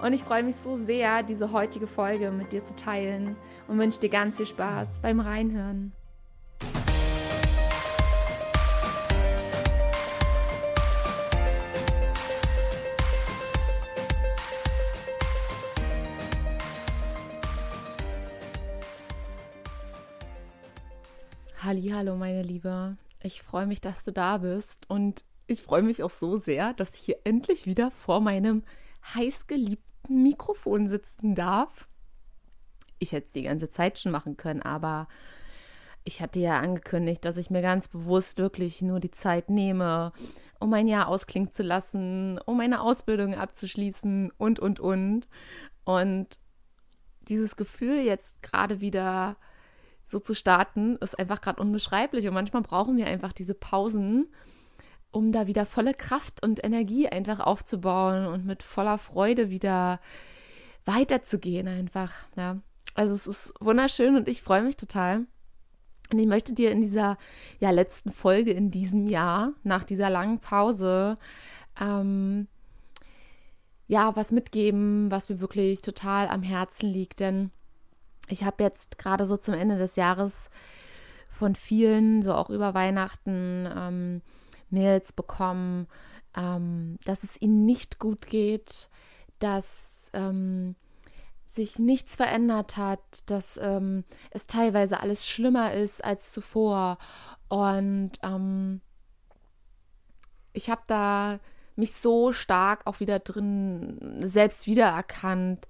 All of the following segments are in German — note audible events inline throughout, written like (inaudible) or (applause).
Und ich freue mich so sehr, diese heutige Folge mit dir zu teilen und wünsche dir ganz viel Spaß beim Reinhören. Hallo, meine Liebe. Ich freue mich, dass du da bist und ich freue mich auch so sehr, dass ich hier endlich wieder vor meinem heißgeliebten Mikrofon sitzen darf. Ich hätte es die ganze Zeit schon machen können, aber ich hatte ja angekündigt, dass ich mir ganz bewusst wirklich nur die Zeit nehme, um mein Jahr ausklingen zu lassen, um meine Ausbildung abzuschließen und, und, und. Und dieses Gefühl jetzt gerade wieder so zu starten, ist einfach gerade unbeschreiblich. Und manchmal brauchen wir einfach diese Pausen, um da wieder volle Kraft und Energie einfach aufzubauen und mit voller Freude wieder weiterzugehen einfach. Ja. Also es ist wunderschön und ich freue mich total. Und ich möchte dir in dieser ja, letzten Folge in diesem Jahr, nach dieser langen Pause, ähm, ja, was mitgeben, was mir wirklich total am Herzen liegt. Denn ich habe jetzt gerade so zum Ende des Jahres von vielen, so auch über Weihnachten, ähm, Mails bekommen, ähm, dass es ihnen nicht gut geht, dass ähm, sich nichts verändert hat, dass ähm, es teilweise alles schlimmer ist als zuvor. Und ähm, ich habe da mich so stark auch wieder drin selbst wiedererkannt,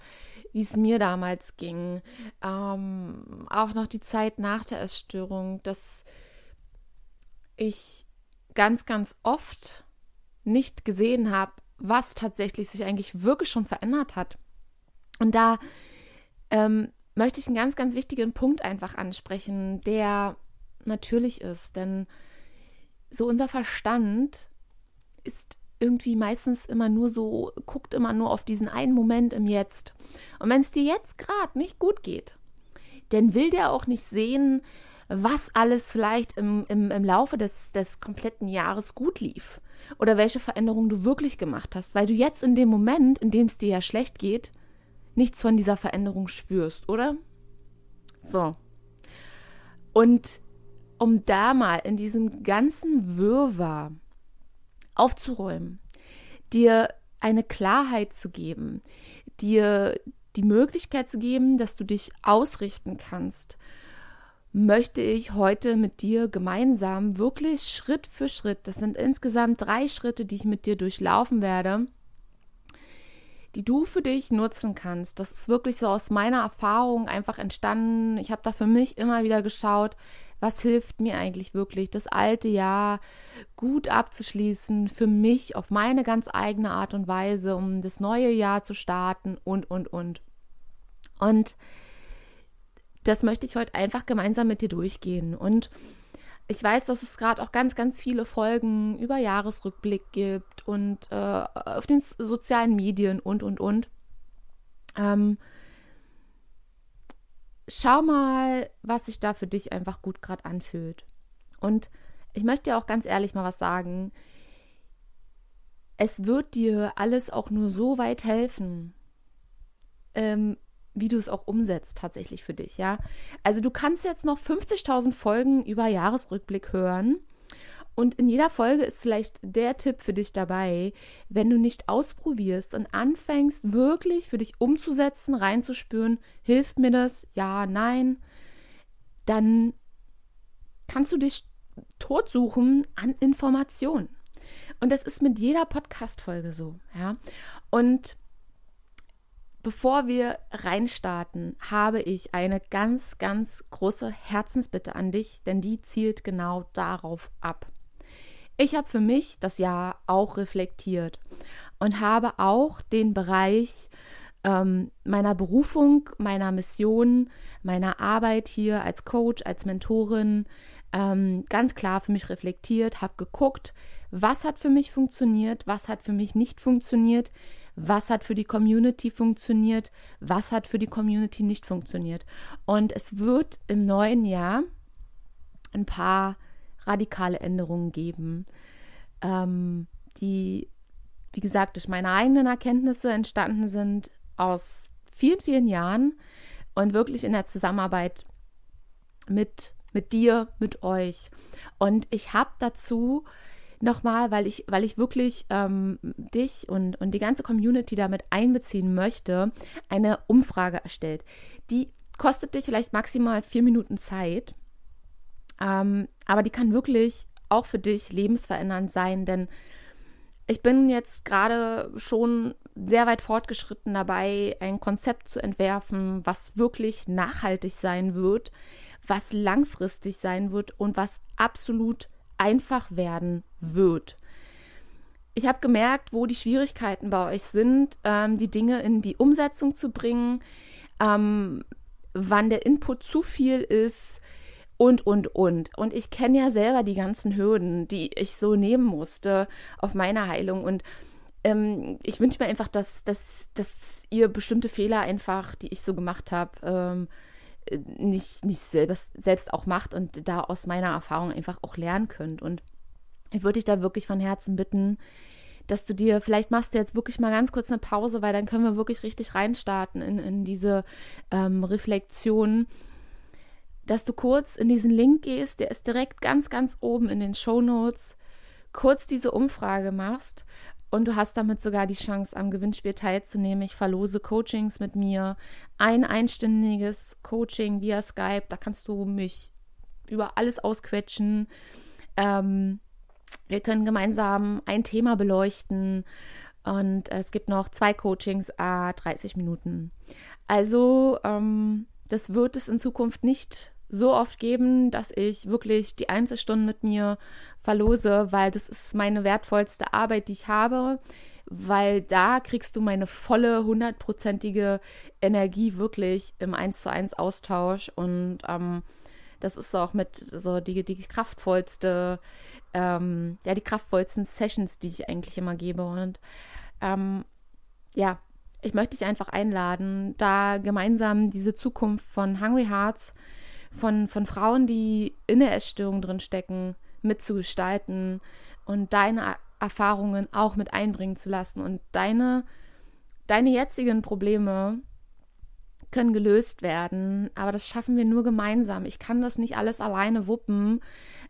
wie es mir damals ging. Ähm, auch noch die Zeit nach der Essstörung, dass ich ganz, ganz oft nicht gesehen habe, was tatsächlich sich eigentlich wirklich schon verändert hat. Und da ähm, möchte ich einen ganz, ganz wichtigen Punkt einfach ansprechen, der natürlich ist. Denn so unser Verstand ist irgendwie meistens immer nur so, guckt immer nur auf diesen einen Moment im Jetzt. Und wenn es dir jetzt gerade nicht gut geht, dann will der auch nicht sehen, was alles vielleicht im, im, im Laufe des, des kompletten Jahres gut lief oder welche Veränderungen du wirklich gemacht hast, weil du jetzt in dem Moment, in dem es dir ja schlecht geht, nichts von dieser Veränderung spürst, oder? So. Und um da mal in diesem ganzen Wirrwarr aufzuräumen, dir eine Klarheit zu geben, dir die Möglichkeit zu geben, dass du dich ausrichten kannst möchte ich heute mit dir gemeinsam wirklich Schritt für Schritt, das sind insgesamt drei Schritte, die ich mit dir durchlaufen werde, die du für dich nutzen kannst. Das ist wirklich so aus meiner Erfahrung einfach entstanden. Ich habe da für mich immer wieder geschaut, was hilft mir eigentlich wirklich, das alte Jahr gut abzuschließen, für mich auf meine ganz eigene Art und Weise, um das neue Jahr zu starten und, und, und. Und das möchte ich heute einfach gemeinsam mit dir durchgehen. Und ich weiß, dass es gerade auch ganz, ganz viele Folgen über Jahresrückblick gibt und äh, auf den sozialen Medien und, und, und. Ähm, schau mal, was sich da für dich einfach gut gerade anfühlt. Und ich möchte dir auch ganz ehrlich mal was sagen. Es wird dir alles auch nur so weit helfen, ähm, wie du es auch umsetzt tatsächlich für dich, ja. Also du kannst jetzt noch 50.000 Folgen über Jahresrückblick hören und in jeder Folge ist vielleicht der Tipp für dich dabei, wenn du nicht ausprobierst und anfängst wirklich für dich umzusetzen, reinzuspüren, hilft mir das? Ja, nein. Dann kannst du dich totsuchen an Informationen. Und das ist mit jeder Podcast-Folge so, ja. Und Bevor wir reinstarten, habe ich eine ganz, ganz große Herzensbitte an dich, denn die zielt genau darauf ab. Ich habe für mich das Jahr auch reflektiert und habe auch den Bereich ähm, meiner Berufung, meiner Mission, meiner Arbeit hier als Coach, als Mentorin ähm, ganz klar für mich reflektiert, habe geguckt, was hat für mich funktioniert, was hat für mich nicht funktioniert, was hat für die Community funktioniert, was hat für die Community nicht funktioniert. Und es wird im neuen Jahr ein paar radikale Änderungen geben, ähm, die, wie gesagt, durch meine eigenen Erkenntnisse entstanden sind aus vielen, vielen Jahren und wirklich in der Zusammenarbeit mit, mit dir, mit euch. Und ich habe dazu nochmal, weil ich, weil ich wirklich ähm, dich und, und die ganze Community damit einbeziehen möchte, eine Umfrage erstellt. Die kostet dich vielleicht maximal vier Minuten Zeit, ähm, aber die kann wirklich auch für dich lebensverändernd sein, denn ich bin jetzt gerade schon sehr weit fortgeschritten dabei, ein Konzept zu entwerfen, was wirklich nachhaltig sein wird, was langfristig sein wird und was absolut einfach werden wird. Ich habe gemerkt, wo die Schwierigkeiten bei euch sind, ähm, die Dinge in die Umsetzung zu bringen, ähm, wann der Input zu viel ist und, und, und. Und ich kenne ja selber die ganzen Hürden, die ich so nehmen musste auf meine Heilung. Und ähm, ich wünsche mir einfach, dass, dass, dass ihr bestimmte Fehler einfach, die ich so gemacht habe, ähm, nicht, nicht selbst, selbst auch macht und da aus meiner Erfahrung einfach auch lernen könnt. Und ich würde dich da wirklich von Herzen bitten, dass du dir, vielleicht machst du jetzt wirklich mal ganz kurz eine Pause, weil dann können wir wirklich richtig reinstarten in, in diese ähm, Reflexion, dass du kurz in diesen Link gehst, der ist direkt ganz, ganz oben in den Show Notes, kurz diese Umfrage machst und du hast damit sogar die Chance, am Gewinnspiel teilzunehmen. Ich verlose Coachings mit mir. Ein einstündiges Coaching via Skype. Da kannst du mich über alles ausquetschen. Ähm, wir können gemeinsam ein Thema beleuchten. Und es gibt noch zwei Coachings, a 30 Minuten. Also, ähm, das wird es in Zukunft nicht so oft geben, dass ich wirklich die Einzelstunden mit mir verlose, weil das ist meine wertvollste Arbeit, die ich habe, weil da kriegst du meine volle, hundertprozentige Energie wirklich im Eins zu eins Austausch und ähm, das ist auch mit so die, die kraftvollste, ähm, ja, die kraftvollsten Sessions, die ich eigentlich immer gebe und ähm, ja, ich möchte dich einfach einladen, da gemeinsam diese Zukunft von Hungry Hearts von, von Frauen, die in der Essstörung drin stecken, mitzugestalten und deine Erfahrungen auch mit einbringen zu lassen und deine, deine jetzigen Probleme können gelöst werden, aber das schaffen wir nur gemeinsam. Ich kann das nicht alles alleine wuppen,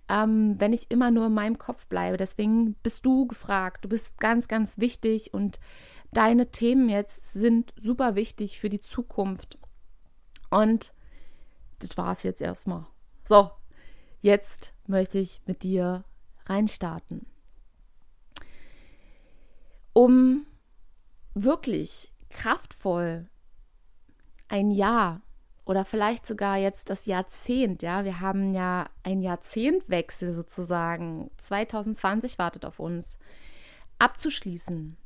ähm, wenn ich immer nur in meinem Kopf bleibe. Deswegen bist du gefragt. Du bist ganz, ganz wichtig und deine Themen jetzt sind super wichtig für die Zukunft. Und das war es jetzt erstmal. So, jetzt möchte ich mit dir reinstarten. Um wirklich kraftvoll ein Jahr oder vielleicht sogar jetzt das Jahrzehnt, ja, wir haben ja ein Jahrzehntwechsel sozusagen, 2020 wartet auf uns, abzuschließen,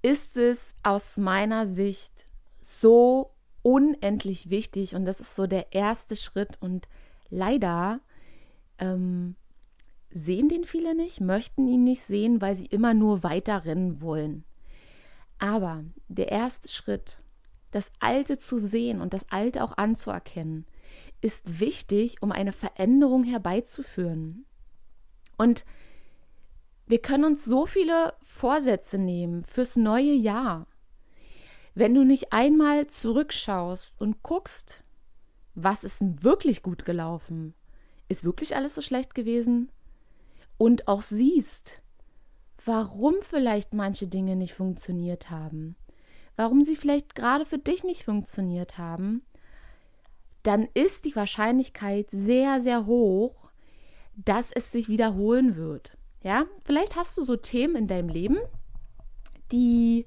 ist es aus meiner Sicht so unendlich wichtig und das ist so der erste Schritt und leider ähm, sehen den viele nicht, möchten ihn nicht sehen, weil sie immer nur weiter rennen wollen. Aber der erste Schritt, das Alte zu sehen und das Alte auch anzuerkennen, ist wichtig, um eine Veränderung herbeizuführen. Und wir können uns so viele Vorsätze nehmen fürs neue Jahr. Wenn du nicht einmal zurückschaust und guckst, was ist denn wirklich gut gelaufen? Ist wirklich alles so schlecht gewesen? Und auch siehst, warum vielleicht manche Dinge nicht funktioniert haben, warum sie vielleicht gerade für dich nicht funktioniert haben, dann ist die Wahrscheinlichkeit sehr, sehr hoch, dass es sich wiederholen wird. Ja, vielleicht hast du so Themen in deinem Leben, die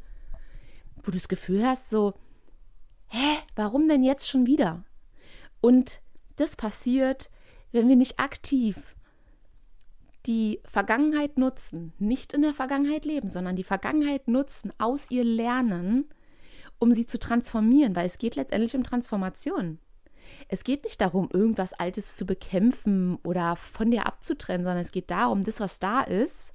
wo du das Gefühl hast, so, hä, warum denn jetzt schon wieder? Und das passiert, wenn wir nicht aktiv die Vergangenheit nutzen, nicht in der Vergangenheit leben, sondern die Vergangenheit nutzen, aus ihr lernen, um sie zu transformieren, weil es geht letztendlich um Transformation. Es geht nicht darum, irgendwas Altes zu bekämpfen oder von dir abzutrennen, sondern es geht darum, das, was da ist,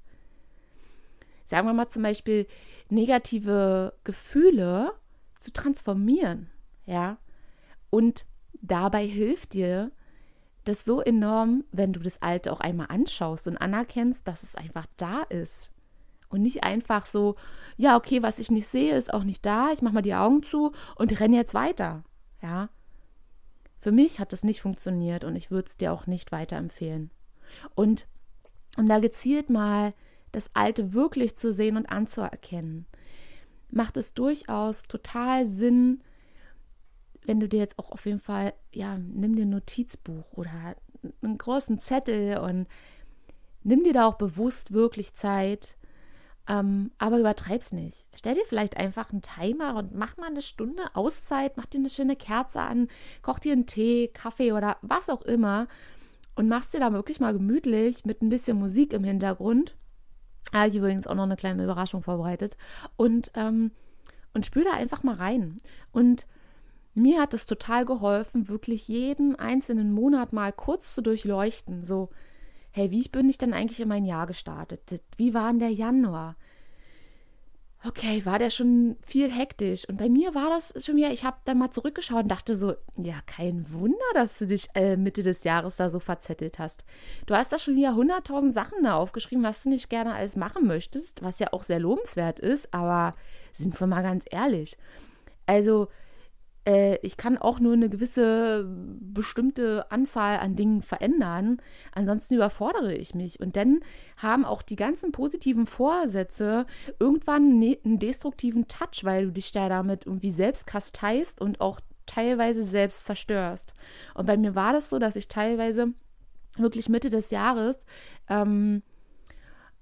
sagen wir mal zum Beispiel negative Gefühle zu transformieren, ja. Und dabei hilft dir das so enorm, wenn du das Alte auch einmal anschaust und anerkennst, dass es einfach da ist. Und nicht einfach so, ja, okay, was ich nicht sehe, ist auch nicht da, ich mache mal die Augen zu und renne jetzt weiter. Ja. Für mich hat das nicht funktioniert und ich würde es dir auch nicht weiterempfehlen. Und um da gezielt mal das Alte wirklich zu sehen und anzuerkennen, macht es durchaus total Sinn, wenn du dir jetzt auch auf jeden Fall, ja, nimm dir ein Notizbuch oder einen großen Zettel und nimm dir da auch bewusst wirklich Zeit, ähm, aber übertreib's nicht. Stell dir vielleicht einfach einen Timer und mach mal eine Stunde Auszeit, mach dir eine schöne Kerze an, koch dir einen Tee, Kaffee oder was auch immer und machst dir da wirklich mal gemütlich mit ein bisschen Musik im Hintergrund. Habe ich übrigens auch noch eine kleine Überraschung vorbereitet. Und, ähm, und spür da einfach mal rein. Und mir hat es total geholfen, wirklich jeden einzelnen Monat mal kurz zu durchleuchten. So, hey, wie bin ich denn eigentlich in mein Jahr gestartet? Wie war denn der Januar? Okay, war der schon viel hektisch? Und bei mir war das schon wieder, ich habe dann mal zurückgeschaut und dachte so, ja, kein Wunder, dass du dich äh, Mitte des Jahres da so verzettelt hast. Du hast da schon wieder hunderttausend Sachen da aufgeschrieben, was du nicht gerne alles machen möchtest, was ja auch sehr lobenswert ist, aber sind wir mal ganz ehrlich. Also, äh, ich kann auch nur eine gewisse bestimmte Anzahl an Dingen verändern. Ansonsten überfordere ich mich. Und dann haben auch die ganzen positiven Vorsätze irgendwann ne, einen destruktiven Touch, weil du dich da damit irgendwie selbst kasteist und auch teilweise selbst zerstörst. Und bei mir war das so, dass ich teilweise wirklich Mitte des Jahres ähm,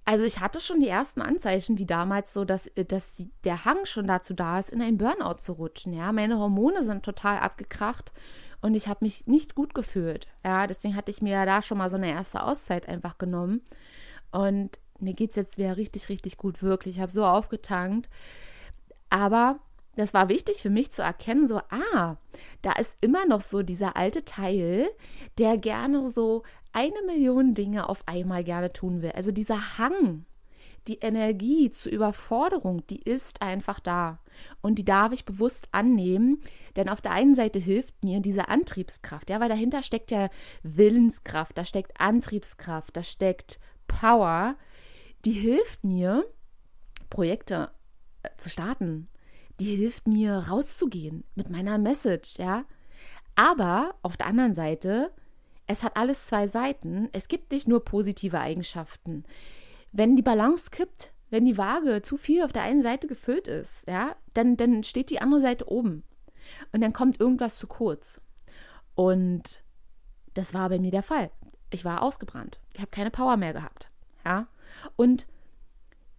also ich hatte schon die ersten Anzeichen, wie damals so, dass, äh, dass der Hang schon dazu da ist, in einen Burnout zu rutschen. Ja, meine Hormone sind total abgekracht und ich habe mich nicht gut gefühlt. Ja, deswegen hatte ich mir ja da schon mal so eine erste Auszeit einfach genommen. Und mir geht es jetzt wieder richtig, richtig gut, wirklich. Ich habe so aufgetankt. Aber das war wichtig für mich zu erkennen, so, ah, da ist immer noch so dieser alte Teil, der gerne so eine Million Dinge auf einmal gerne tun will. Also dieser Hang, die Energie zur Überforderung, die ist einfach da. Und die darf ich bewusst annehmen, denn auf der einen Seite hilft mir diese Antriebskraft, ja, weil dahinter steckt ja Willenskraft, da steckt Antriebskraft, da steckt Power, die hilft mir, Projekte äh, zu starten. Die hilft mir rauszugehen mit meiner Message, ja. Aber auf der anderen Seite es hat alles zwei Seiten. Es gibt nicht nur positive Eigenschaften. Wenn die Balance kippt, wenn die Waage zu viel auf der einen Seite gefüllt ist, ja, dann, dann steht die andere Seite oben. Und dann kommt irgendwas zu kurz. Und das war bei mir der Fall. Ich war ausgebrannt. Ich habe keine Power mehr gehabt. Ja. Und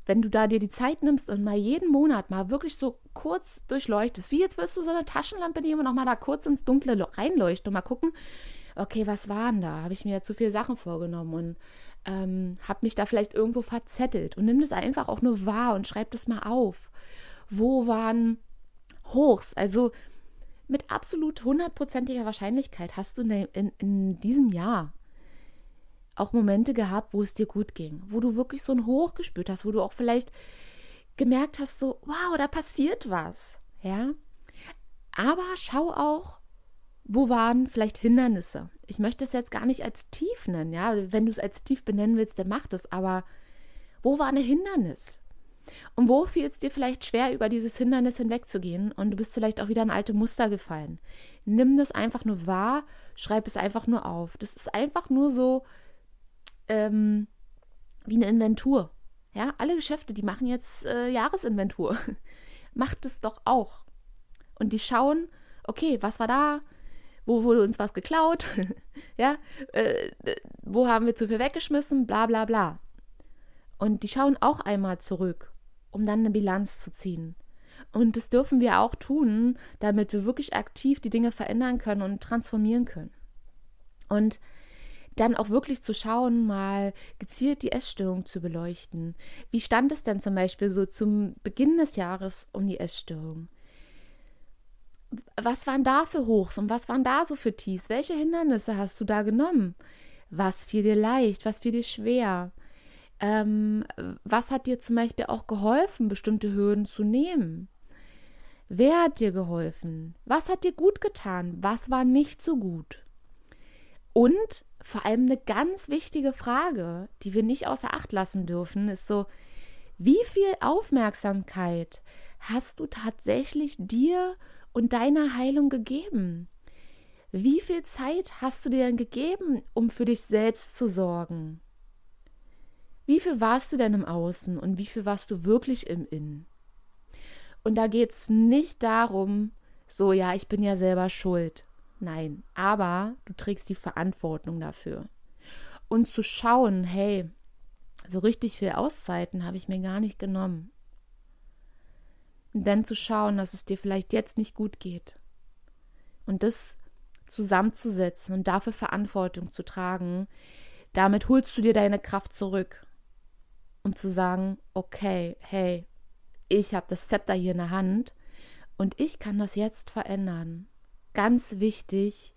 wenn du da dir die Zeit nimmst und mal jeden Monat mal wirklich so kurz durchleuchtest, wie jetzt wirst du so eine Taschenlampe nehmen und mal da kurz ins Dunkle reinleuchten und mal gucken, okay, was waren da? Habe ich mir zu viele Sachen vorgenommen und ähm, habe mich da vielleicht irgendwo verzettelt und nimm das einfach auch nur wahr und schreib das mal auf. Wo waren Hochs? Also mit absolut hundertprozentiger Wahrscheinlichkeit hast du in, in, in diesem Jahr auch Momente gehabt, wo es dir gut ging, wo du wirklich so ein Hoch gespürt hast, wo du auch vielleicht gemerkt hast, so, wow, da passiert was, ja. Aber schau auch, wo waren vielleicht Hindernisse? Ich möchte es jetzt gar nicht als tief nennen, ja. Wenn du es als tief benennen willst, dann mach das. Aber wo war ein Hindernis? Und wo fiel es dir vielleicht schwer, über dieses Hindernis hinwegzugehen und du bist vielleicht auch wieder in alte Muster gefallen? Nimm das einfach nur wahr, schreib es einfach nur auf. Das ist einfach nur so ähm, wie eine Inventur. Ja, alle Geschäfte, die machen jetzt äh, Jahresinventur. (laughs) Macht es doch auch. Und die schauen, okay, was war da? wo wurde uns was geklaut, (laughs) ja, äh, wo haben wir zu viel weggeschmissen, bla bla bla. Und die schauen auch einmal zurück, um dann eine Bilanz zu ziehen. Und das dürfen wir auch tun, damit wir wirklich aktiv die Dinge verändern können und transformieren können. Und dann auch wirklich zu schauen, mal gezielt die Essstörung zu beleuchten. Wie stand es denn zum Beispiel so zum Beginn des Jahres um die Essstörung? Was waren da für Hochs und was waren da so für Tiefs? Welche Hindernisse hast du da genommen? Was fiel dir leicht? Was fiel dir schwer? Ähm, was hat dir zum Beispiel auch geholfen, bestimmte Hürden zu nehmen? Wer hat dir geholfen? Was hat dir gut getan? Was war nicht so gut? Und vor allem eine ganz wichtige Frage, die wir nicht außer Acht lassen dürfen, ist so, wie viel Aufmerksamkeit hast du tatsächlich dir und deiner Heilung gegeben? Wie viel Zeit hast du dir denn gegeben, um für dich selbst zu sorgen? Wie viel warst du denn im Außen und wie viel warst du wirklich im Innen? Und da geht es nicht darum, so, ja, ich bin ja selber schuld. Nein, aber du trägst die Verantwortung dafür. Und zu schauen, hey, so richtig viel Auszeiten habe ich mir gar nicht genommen. Und dann zu schauen, dass es dir vielleicht jetzt nicht gut geht. Und das zusammenzusetzen und dafür Verantwortung zu tragen, damit holst du dir deine Kraft zurück um zu sagen, okay, hey, ich habe das Zepter hier in der Hand und ich kann das jetzt verändern. Ganz wichtig,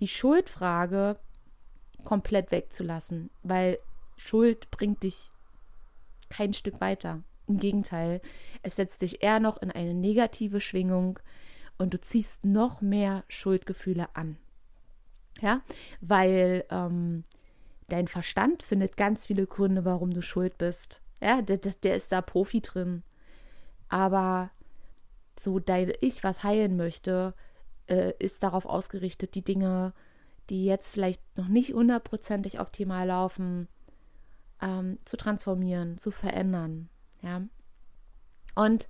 die Schuldfrage komplett wegzulassen, weil Schuld bringt dich kein Stück weiter. Im Gegenteil, es setzt dich eher noch in eine negative Schwingung und du ziehst noch mehr Schuldgefühle an. Ja, weil ähm, dein Verstand findet ganz viele Gründe, warum du schuld bist. Ja, der, der ist da Profi drin. Aber so dein Ich, was heilen möchte, äh, ist darauf ausgerichtet, die Dinge, die jetzt vielleicht noch nicht hundertprozentig optimal laufen, ähm, zu transformieren, zu verändern. Ja. Und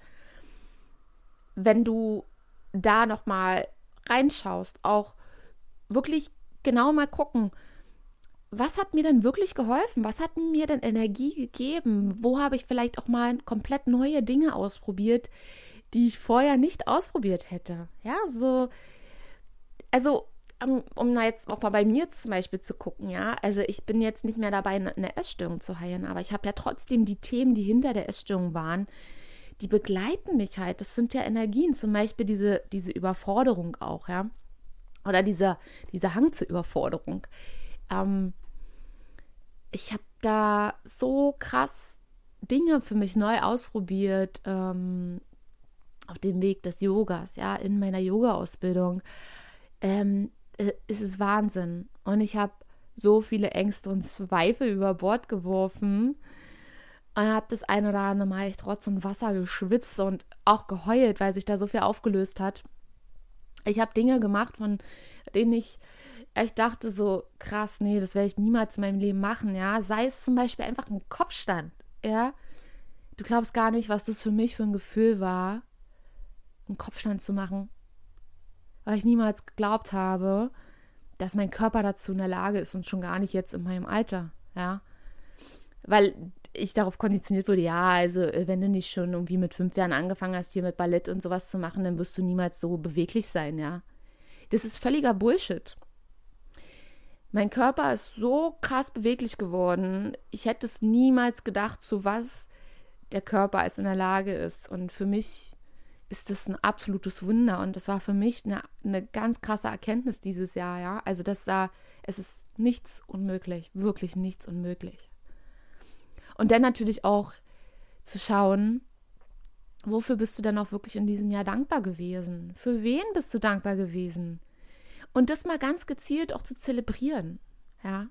wenn du da nochmal reinschaust, auch wirklich genau mal gucken, was hat mir denn wirklich geholfen? Was hat mir denn Energie gegeben? Wo habe ich vielleicht auch mal komplett neue Dinge ausprobiert, die ich vorher nicht ausprobiert hätte? Ja, so, also, um, um da jetzt auch mal bei mir zum Beispiel zu gucken, ja, also ich bin jetzt nicht mehr dabei, eine Essstörung zu heilen, aber ich habe ja trotzdem die Themen, die hinter der Essstörung waren, die begleiten mich halt. Das sind ja Energien, zum Beispiel diese, diese Überforderung auch, ja. Oder dieser, dieser Hang zur Überforderung. Ähm, ich habe da so krass Dinge für mich neu ausprobiert ähm, auf dem Weg des Yogas, ja, in meiner Yoga-Ausbildung. Ähm, äh, ist es Wahnsinn. Und ich habe so viele Ängste und Zweifel über Bord geworfen und habe das ein oder andere Mal echt trotzdem Wasser geschwitzt und auch geheult, weil sich da so viel aufgelöst hat. Ich habe Dinge gemacht, von denen ich ich dachte so, krass, nee, das werde ich niemals in meinem Leben machen, ja. Sei es zum Beispiel einfach ein Kopfstand, ja. Du glaubst gar nicht, was das für mich für ein Gefühl war, einen Kopfstand zu machen. Weil ich niemals geglaubt habe, dass mein Körper dazu in der Lage ist und schon gar nicht jetzt in meinem Alter, ja. Weil ich darauf konditioniert wurde, ja, also äh, wenn du nicht schon irgendwie mit fünf Jahren angefangen hast, hier mit Ballett und sowas zu machen, dann wirst du niemals so beweglich sein, ja. Das ist völliger Bullshit. Mein Körper ist so krass beweglich geworden. Ich hätte es niemals gedacht, zu was der Körper es in der Lage ist. Und für mich ist das ein absolutes Wunder. Und das war für mich eine, eine ganz krasse Erkenntnis dieses Jahr, ja. Also, dass da, es ist nichts unmöglich, wirklich nichts unmöglich. Und dann natürlich auch zu schauen, wofür bist du dann auch wirklich in diesem Jahr dankbar gewesen? Für wen bist du dankbar gewesen? Und das mal ganz gezielt auch zu zelebrieren. Ja.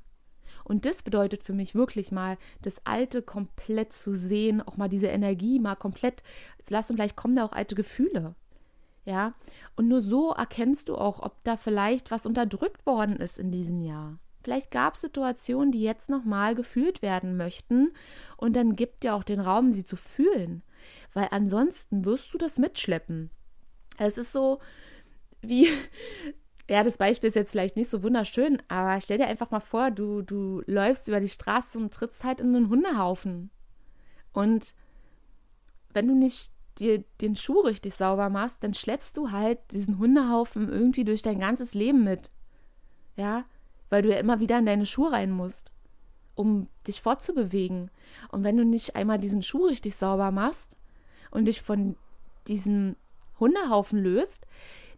Und das bedeutet für mich wirklich mal, das Alte komplett zu sehen, auch mal diese Energie mal komplett, jetzt lassen vielleicht kommen da auch alte Gefühle. Ja. Und nur so erkennst du auch, ob da vielleicht was unterdrückt worden ist in diesem Jahr. Vielleicht gab es Situationen, die jetzt nochmal gefühlt werden möchten. Und dann gibt dir auch den Raum, sie zu fühlen. Weil ansonsten wirst du das mitschleppen. Es ist so, wie ja, das Beispiel ist jetzt vielleicht nicht so wunderschön, aber stell dir einfach mal vor, du, du läufst über die Straße und trittst halt in einen Hundehaufen. Und wenn du nicht dir den Schuh richtig sauber machst, dann schleppst du halt diesen Hundehaufen irgendwie durch dein ganzes Leben mit. Ja, weil du ja immer wieder in deine Schuhe rein musst, um dich fortzubewegen. Und wenn du nicht einmal diesen Schuh richtig sauber machst und dich von diesem Hundehaufen löst,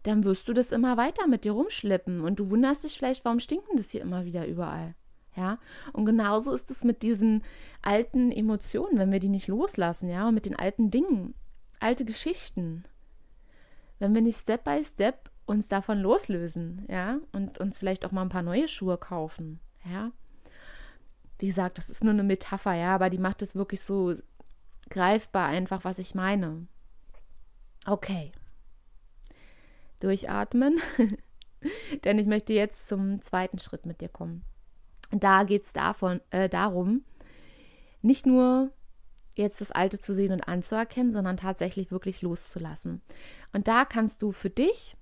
dann wirst du das immer weiter mit dir rumschleppen und du wunderst dich vielleicht, warum stinken das hier immer wieder überall. Ja, und genauso ist es mit diesen alten Emotionen, wenn wir die nicht loslassen, ja, und mit den alten Dingen, alte Geschichten. Wenn wir nicht Step by Step uns davon loslösen, ja, und uns vielleicht auch mal ein paar neue Schuhe kaufen, ja. Wie gesagt, das ist nur eine Metapher, ja, aber die macht es wirklich so greifbar einfach, was ich meine. Okay. Durchatmen, (laughs) denn ich möchte jetzt zum zweiten Schritt mit dir kommen. Da geht es äh, darum, nicht nur jetzt das Alte zu sehen und anzuerkennen, sondern tatsächlich wirklich loszulassen. Und da kannst du für dich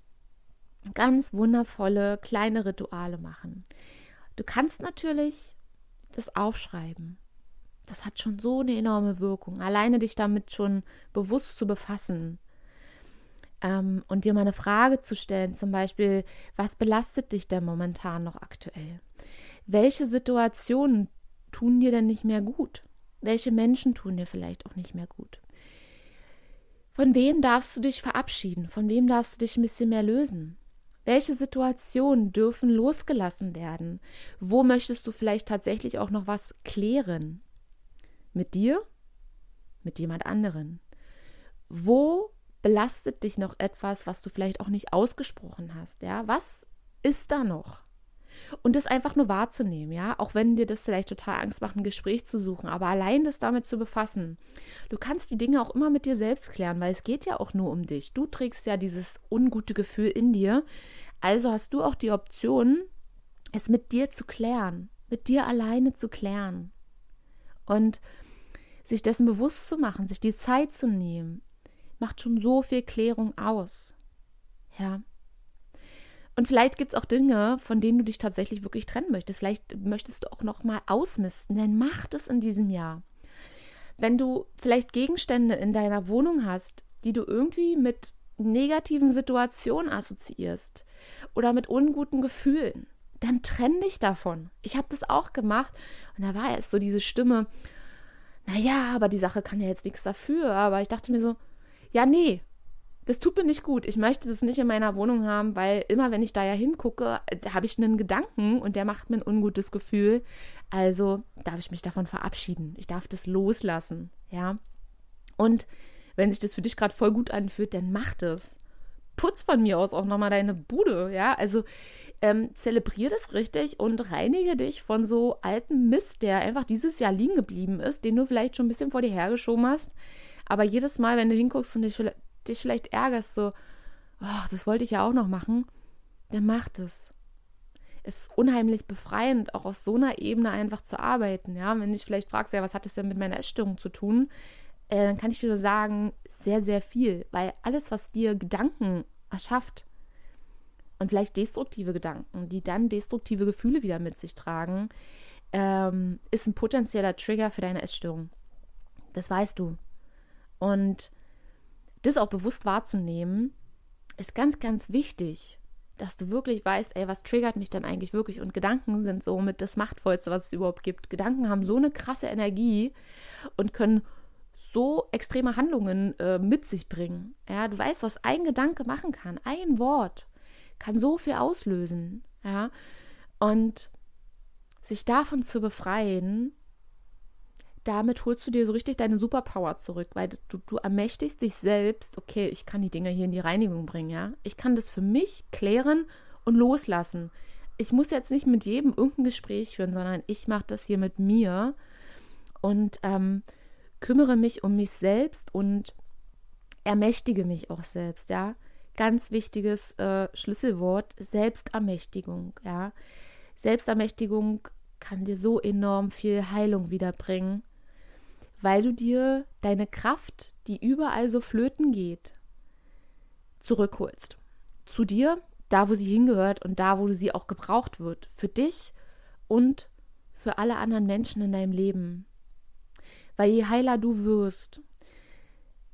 ganz wundervolle kleine Rituale machen. Du kannst natürlich das aufschreiben. Das hat schon so eine enorme Wirkung. Alleine dich damit schon bewusst zu befassen ähm, und dir mal eine Frage zu stellen, zum Beispiel, was belastet dich denn momentan noch aktuell? welche Situationen tun dir denn nicht mehr gut? Welche Menschen tun dir vielleicht auch nicht mehr gut? Von wem darfst du dich verabschieden? Von wem darfst du dich ein bisschen mehr lösen? Welche Situationen dürfen losgelassen werden? Wo möchtest du vielleicht tatsächlich auch noch was klären? Mit dir? Mit jemand anderen? Wo belastet dich noch etwas, was du vielleicht auch nicht ausgesprochen hast? Ja, was ist da noch? Und das einfach nur wahrzunehmen, ja, auch wenn dir das vielleicht total Angst macht, ein Gespräch zu suchen, aber allein das damit zu befassen. Du kannst die Dinge auch immer mit dir selbst klären, weil es geht ja auch nur um dich. Du trägst ja dieses ungute Gefühl in dir. Also hast du auch die Option, es mit dir zu klären, mit dir alleine zu klären. Und sich dessen bewusst zu machen, sich die Zeit zu nehmen, macht schon so viel Klärung aus. Ja. Und vielleicht gibt es auch Dinge, von denen du dich tatsächlich wirklich trennen möchtest. Vielleicht möchtest du auch noch mal ausmisten, denn mach das in diesem Jahr. Wenn du vielleicht Gegenstände in deiner Wohnung hast, die du irgendwie mit negativen Situationen assoziierst oder mit unguten Gefühlen, dann trenn dich davon. Ich habe das auch gemacht und da war erst so diese Stimme, naja, aber die Sache kann ja jetzt nichts dafür. Aber ich dachte mir so, ja, nee, das tut mir nicht gut. Ich möchte das nicht in meiner Wohnung haben, weil immer, wenn ich da ja hingucke, da habe ich einen Gedanken und der macht mir ein ungutes Gefühl. Also darf ich mich davon verabschieden. Ich darf das loslassen, ja. Und wenn sich das für dich gerade voll gut anfühlt, dann mach das. Putz von mir aus auch nochmal deine Bude, ja. Also ähm, zelebrier das richtig und reinige dich von so altem Mist, der einfach dieses Jahr liegen geblieben ist, den du vielleicht schon ein bisschen vor dir hergeschoben hast. Aber jedes Mal, wenn du hinguckst und dich dich vielleicht ärgerst, so, oh, das wollte ich ja auch noch machen, dann mach das. Es ist unheimlich befreiend, auch auf so einer Ebene einfach zu arbeiten. Ja, wenn dich vielleicht fragst, ja, was hat das denn mit meiner Essstörung zu tun, äh, dann kann ich dir nur sagen, sehr, sehr viel, weil alles, was dir Gedanken erschafft und vielleicht destruktive Gedanken, die dann destruktive Gefühle wieder mit sich tragen, ähm, ist ein potenzieller Trigger für deine Essstörung. Das weißt du. Und das auch bewusst wahrzunehmen, ist ganz, ganz wichtig, dass du wirklich weißt, ey, was triggert mich denn eigentlich wirklich? Und Gedanken sind somit das Machtvollste, was es überhaupt gibt. Gedanken haben so eine krasse Energie und können so extreme Handlungen äh, mit sich bringen. Ja, du weißt, was ein Gedanke machen kann. Ein Wort kann so viel auslösen. Ja, und sich davon zu befreien, damit holst du dir so richtig deine Superpower zurück, weil du, du ermächtigst dich selbst, okay, ich kann die Dinge hier in die Reinigung bringen, ja. Ich kann das für mich klären und loslassen. Ich muss jetzt nicht mit jedem irgendein Gespräch führen, sondern ich mache das hier mit mir und ähm, kümmere mich um mich selbst und ermächtige mich auch selbst, ja. Ganz wichtiges äh, Schlüsselwort, Selbstermächtigung, ja. Selbstermächtigung kann dir so enorm viel Heilung wiederbringen weil du dir deine Kraft, die überall so flöten geht, zurückholst. Zu dir, da wo sie hingehört und da wo sie auch gebraucht wird. Für dich und für alle anderen Menschen in deinem Leben. Weil je heiler du wirst,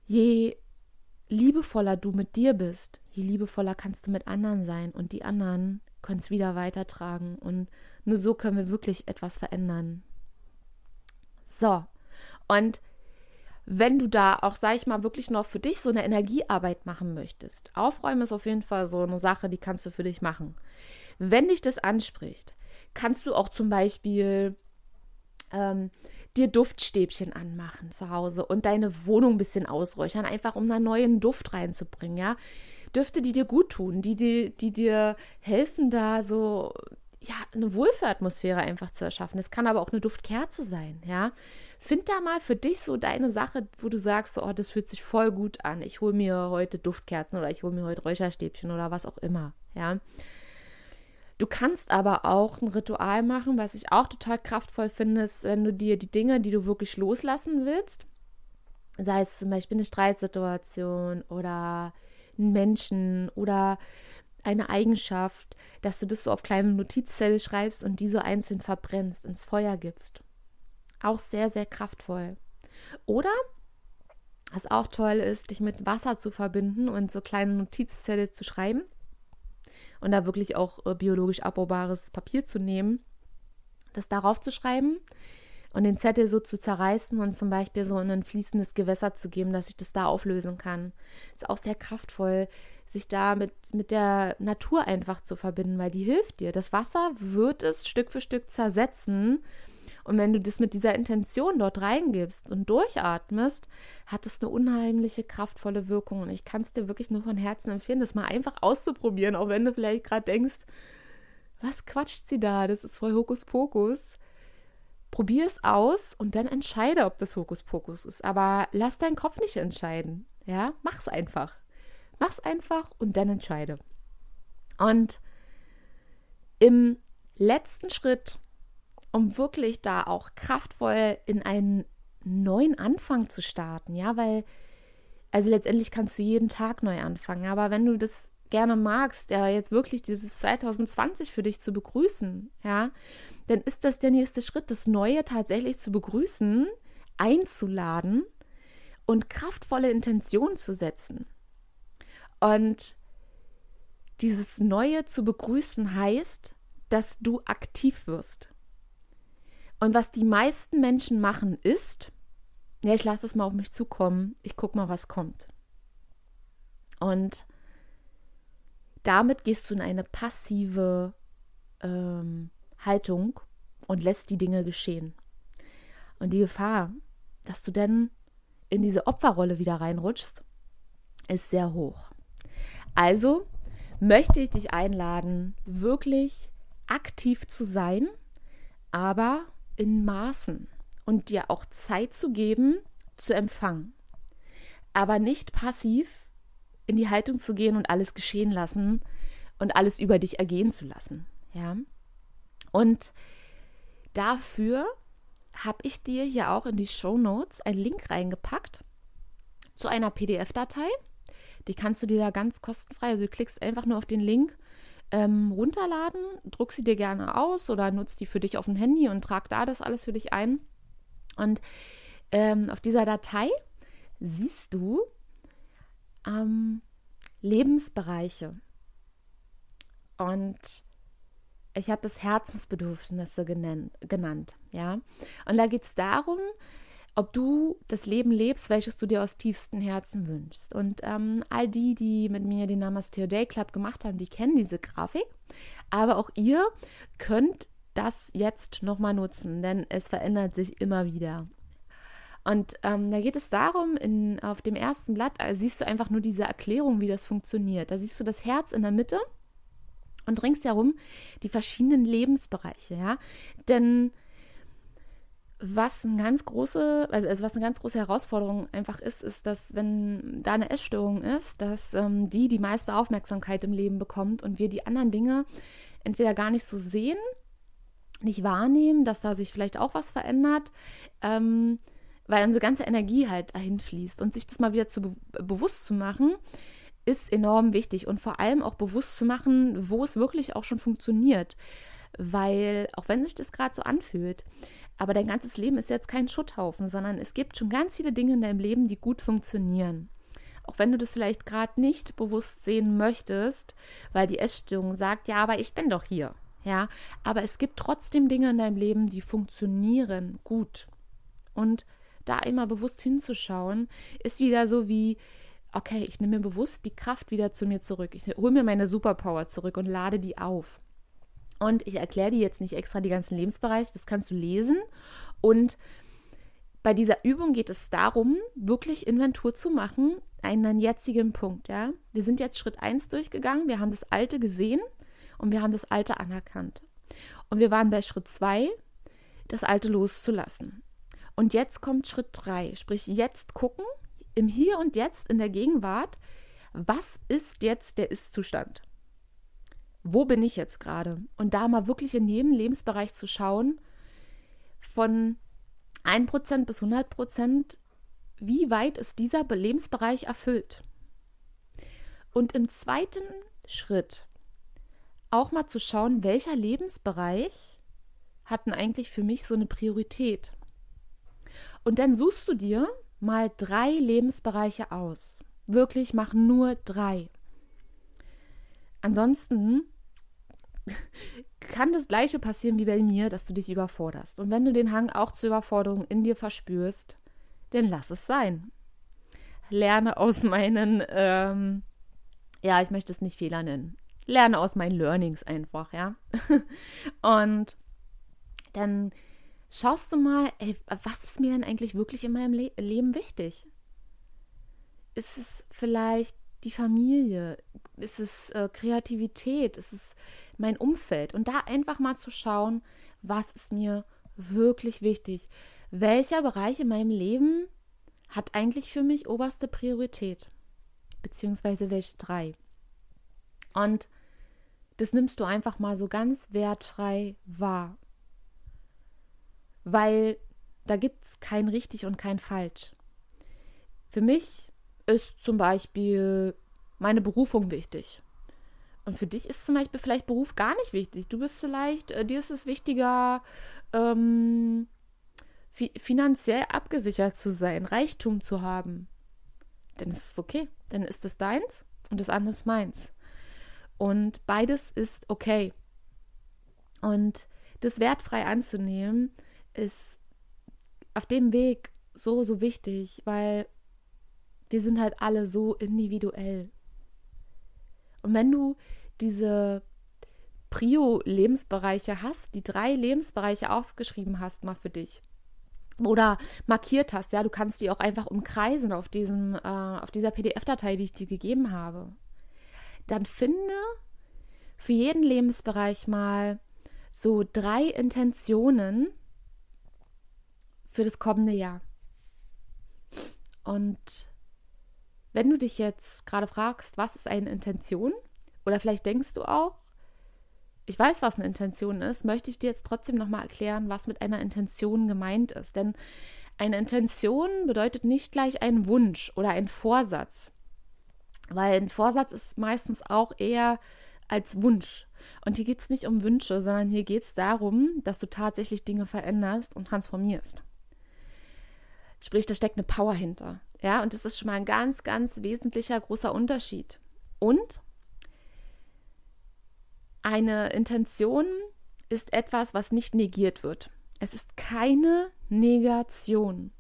je liebevoller du mit dir bist, je liebevoller kannst du mit anderen sein und die anderen können es wieder weitertragen. Und nur so können wir wirklich etwas verändern. So, und wenn du da auch, sag ich mal, wirklich noch für dich so eine Energiearbeit machen möchtest, aufräumen ist auf jeden Fall so eine Sache, die kannst du für dich machen. Wenn dich das anspricht, kannst du auch zum Beispiel ähm, dir Duftstäbchen anmachen zu Hause und deine Wohnung ein bisschen ausräuchern, einfach um einen neuen Duft reinzubringen, ja. Düfte, die dir gut tun, die, die, die dir helfen, da so ja, eine Wohlfühlatmosphäre einfach zu erschaffen. Es kann aber auch eine Duftkerze sein, ja. Find da mal für dich so deine Sache, wo du sagst, oh, das fühlt sich voll gut an. Ich hole mir heute Duftkerzen oder ich hole mir heute Räucherstäbchen oder was auch immer, ja. Du kannst aber auch ein Ritual machen, was ich auch total kraftvoll finde, ist, wenn du dir die Dinge, die du wirklich loslassen willst, sei es zum Beispiel eine Streitsituation oder einen Menschen oder eine Eigenschaft, dass du das so auf kleine Notizzelle schreibst und die so einzeln verbrennst, ins Feuer gibst. Auch sehr, sehr kraftvoll. Oder, was auch toll ist, dich mit Wasser zu verbinden und so kleine Notizzelle zu schreiben und da wirklich auch äh, biologisch abbaubares Papier zu nehmen, das darauf zu schreiben und den Zettel so zu zerreißen und zum Beispiel so in ein fließendes Gewässer zu geben, dass ich das da auflösen kann. Ist auch sehr kraftvoll, sich da mit, mit der Natur einfach zu verbinden, weil die hilft dir. Das Wasser wird es Stück für Stück zersetzen und wenn du das mit dieser Intention dort reingibst und durchatmest, hat es eine unheimliche, kraftvolle Wirkung. Und ich kann es dir wirklich nur von Herzen empfehlen, das mal einfach auszuprobieren, auch wenn du vielleicht gerade denkst, was quatscht sie da? Das ist voll Hokuspokus. Probier es aus und dann entscheide, ob das Hokuspokus ist. Aber lass deinen Kopf nicht entscheiden. Ja, mach's einfach. Mach's einfach und dann entscheide. Und im letzten Schritt um wirklich da auch kraftvoll in einen neuen Anfang zu starten, ja, weil, also letztendlich kannst du jeden Tag neu anfangen, aber wenn du das gerne magst, ja, jetzt wirklich dieses 2020 für dich zu begrüßen, ja, dann ist das der nächste Schritt, das Neue tatsächlich zu begrüßen, einzuladen und kraftvolle Intentionen zu setzen. Und dieses Neue zu begrüßen heißt, dass du aktiv wirst. Und was die meisten Menschen machen, ist, ja, ich lasse es mal auf mich zukommen, ich gucke mal, was kommt. Und damit gehst du in eine passive ähm, Haltung und lässt die Dinge geschehen. Und die Gefahr, dass du dann in diese Opferrolle wieder reinrutschst, ist sehr hoch. Also möchte ich dich einladen, wirklich aktiv zu sein, aber in Maßen und dir auch Zeit zu geben, zu empfangen. Aber nicht passiv in die Haltung zu gehen und alles geschehen lassen und alles über dich ergehen zu lassen. Ja. Und dafür habe ich dir hier auch in die Show Notes einen Link reingepackt zu einer PDF-Datei. Die kannst du dir da ganz kostenfrei, also du klickst einfach nur auf den Link ähm, runterladen, druck sie dir gerne aus oder nutz die für dich auf dem Handy und trag da das alles für dich ein. Und ähm, auf dieser Datei siehst du ähm, Lebensbereiche. Und ich habe das Herzensbedürfnisse genannt, genannt, ja. Und da geht es darum, ob du das Leben lebst, welches du dir aus tiefstem Herzen wünschst. Und ähm, all die, die mit mir den Namaste Day Club gemacht haben, die kennen diese Grafik. Aber auch ihr könnt das jetzt nochmal nutzen, denn es verändert sich immer wieder. Und ähm, da geht es darum, in, auf dem ersten Blatt äh, siehst du einfach nur diese Erklärung, wie das funktioniert. Da siehst du das Herz in der Mitte und ringsherum die verschiedenen Lebensbereiche, ja. Denn was eine ganz große, also, also was eine ganz große Herausforderung einfach ist, ist, dass wenn da eine Essstörung ist, dass ähm, die die meiste Aufmerksamkeit im Leben bekommt und wir die anderen Dinge entweder gar nicht so sehen, nicht wahrnehmen, dass da sich vielleicht auch was verändert, ähm, weil unsere ganze Energie halt dahin fließt. Und sich das mal wieder zu be bewusst zu machen, ist enorm wichtig und vor allem auch bewusst zu machen, wo es wirklich auch schon funktioniert, weil auch wenn sich das gerade so anfühlt, aber dein ganzes Leben ist jetzt kein Schutthaufen, sondern es gibt schon ganz viele Dinge in deinem Leben, die gut funktionieren. auch wenn du das vielleicht gerade nicht bewusst sehen möchtest, weil die Essstörung sagt, ja, aber ich bin doch hier. Ja, aber es gibt trotzdem Dinge in deinem Leben, die funktionieren gut. Und da immer bewusst hinzuschauen, ist wieder so wie, okay, ich nehme mir bewusst die Kraft wieder zu mir zurück. Ich hole mir meine Superpower zurück und lade die auf. Und ich erkläre dir jetzt nicht extra die ganzen Lebensbereiche, das kannst du lesen. Und bei dieser Übung geht es darum, wirklich Inventur zu machen, einen jetzigen Punkt. Ja? Wir sind jetzt Schritt 1 durchgegangen, wir haben das Alte gesehen und wir haben das Alte anerkannt. Und wir waren bei Schritt 2, das Alte loszulassen. Und jetzt kommt Schritt 3, sprich jetzt gucken, im Hier und Jetzt, in der Gegenwart, was ist jetzt der Ist-Zustand? Wo bin ich jetzt gerade? Und da mal wirklich in jedem Lebensbereich zu schauen, von 1% bis 100%, wie weit ist dieser Lebensbereich erfüllt? Und im zweiten Schritt auch mal zu schauen, welcher Lebensbereich hatten eigentlich für mich so eine Priorität. Und dann suchst du dir mal drei Lebensbereiche aus. Wirklich, mach nur drei. Ansonsten kann das gleiche passieren wie bei mir, dass du dich überforderst. Und wenn du den Hang auch zur Überforderung in dir verspürst, dann lass es sein. Lerne aus meinen, ähm, ja, ich möchte es nicht Fehler nennen. Lerne aus meinen Learnings einfach, ja. (laughs) Und dann schaust du mal, ey, was ist mir denn eigentlich wirklich in meinem Le Leben wichtig? Ist es vielleicht die Familie? Ist es äh, Kreativität? Ist es mein Umfeld? Und da einfach mal zu schauen, was ist mir wirklich wichtig? Welcher Bereich in meinem Leben hat eigentlich für mich oberste Priorität? Beziehungsweise welche drei? Und das nimmst du einfach mal so ganz wertfrei wahr weil da gibt es kein richtig und kein falsch. Für mich ist zum Beispiel meine Berufung wichtig. Und für dich ist zum Beispiel vielleicht Beruf gar nicht wichtig. Du bist vielleicht, äh, dir ist es wichtiger, ähm, fi finanziell abgesichert zu sein, Reichtum zu haben. Dann ist es okay. Dann ist es deins und das andere ist meins. Und beides ist okay. Und das wertfrei anzunehmen, ist auf dem Weg so, so wichtig, weil wir sind halt alle so individuell. Und wenn du diese Prio-Lebensbereiche hast, die drei Lebensbereiche aufgeschrieben hast, mal für dich oder markiert hast, ja, du kannst die auch einfach umkreisen auf diesem, äh, auf dieser PDF-Datei, die ich dir gegeben habe, dann finde für jeden Lebensbereich mal so drei Intentionen, für das kommende Jahr. Und wenn du dich jetzt gerade fragst, was ist eine Intention? Oder vielleicht denkst du auch, ich weiß, was eine Intention ist, möchte ich dir jetzt trotzdem nochmal erklären, was mit einer Intention gemeint ist. Denn eine Intention bedeutet nicht gleich ein Wunsch oder ein Vorsatz. Weil ein Vorsatz ist meistens auch eher als Wunsch. Und hier geht es nicht um Wünsche, sondern hier geht es darum, dass du tatsächlich Dinge veränderst und transformierst. Sprich, da steckt eine Power hinter. Ja, und das ist schon mal ein ganz, ganz wesentlicher, großer Unterschied. Und eine Intention ist etwas, was nicht negiert wird. Es ist keine Negation.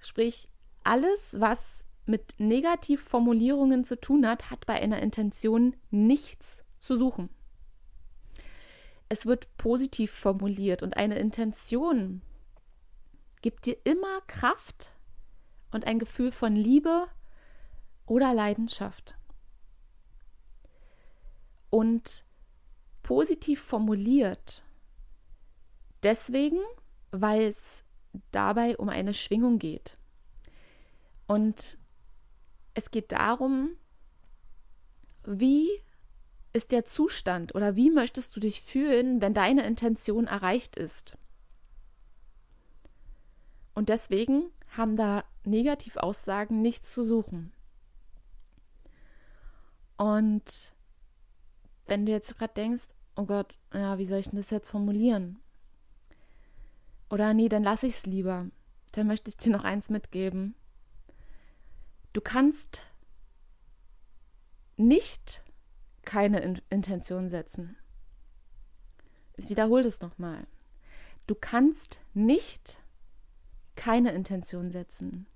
Sprich, alles, was mit Negativformulierungen zu tun hat, hat bei einer Intention nichts zu suchen. Es wird positiv formuliert und eine Intention gibt dir immer Kraft und ein Gefühl von Liebe oder Leidenschaft. Und positiv formuliert. Deswegen, weil es dabei um eine Schwingung geht. Und es geht darum, wie ist der Zustand oder wie möchtest du dich fühlen, wenn deine Intention erreicht ist. Und deswegen haben da Negativaussagen nichts zu suchen. Und wenn du jetzt gerade denkst, oh Gott, ja, wie soll ich denn das jetzt formulieren? Oder nee, dann lasse ich es lieber. Dann möchte ich dir noch eins mitgeben. Du kannst nicht keine In Intention setzen. Ich wiederhole das nochmal. Du kannst nicht keine Intention setzen.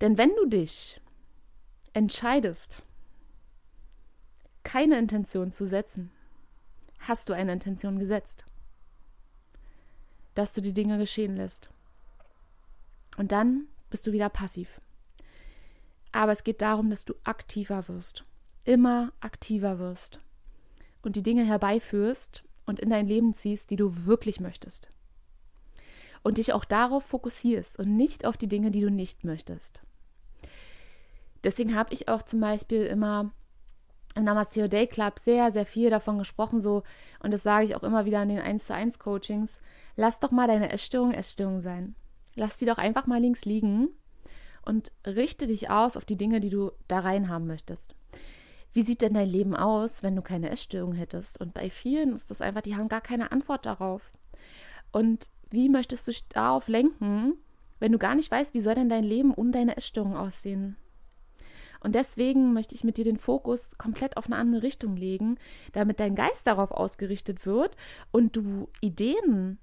Denn wenn du dich entscheidest, keine Intention zu setzen, hast du eine Intention gesetzt. Dass du die Dinge geschehen lässt. Und dann bist du wieder passiv. Aber es geht darum, dass du aktiver wirst. Immer aktiver wirst. Und die Dinge herbeiführst und in dein Leben ziehst, die du wirklich möchtest. Und dich auch darauf fokussierst und nicht auf die Dinge, die du nicht möchtest. Deswegen habe ich auch zum Beispiel immer im Namaste Day Club sehr, sehr viel davon gesprochen, so, und das sage ich auch immer wieder in den 1 zu 1 Coachings, lass doch mal deine Essstörung Essstörung sein. Lass die doch einfach mal links liegen und richte dich aus auf die Dinge, die du da rein haben möchtest. Wie sieht denn dein Leben aus, wenn du keine Essstörung hättest? Und bei vielen ist das einfach, die haben gar keine Antwort darauf. Und wie möchtest du darauf lenken, wenn du gar nicht weißt, wie soll denn dein Leben und deine Essstörung aussehen? Und deswegen möchte ich mit dir den Fokus komplett auf eine andere Richtung legen, damit dein Geist darauf ausgerichtet wird und du Ideen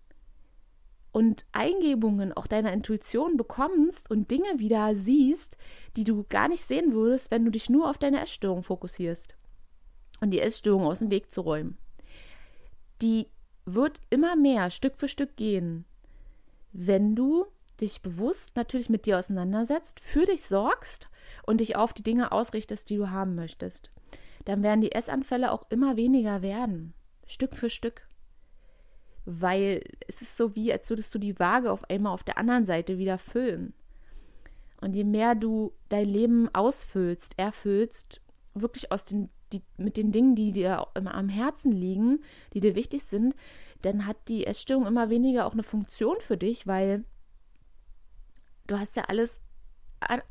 und Eingebungen auch deiner Intuition bekommst und Dinge wieder siehst, die du gar nicht sehen würdest, wenn du dich nur auf deine Essstörung fokussierst und die Essstörung aus dem Weg zu räumen. Die wird immer mehr Stück für Stück gehen, wenn du dich bewusst natürlich mit dir auseinandersetzt, für dich sorgst und dich auf die Dinge ausrichtest, die du haben möchtest. Dann werden die Essanfälle auch immer weniger werden, Stück für Stück. Weil es ist so wie, als würdest du die Waage auf einmal auf der anderen Seite wieder füllen. Und je mehr du dein Leben ausfüllst, erfüllst, wirklich aus den, die, mit den Dingen, die dir immer am Herzen liegen, die dir wichtig sind, dann hat die Essstörung immer weniger auch eine Funktion für dich, weil du hast ja alles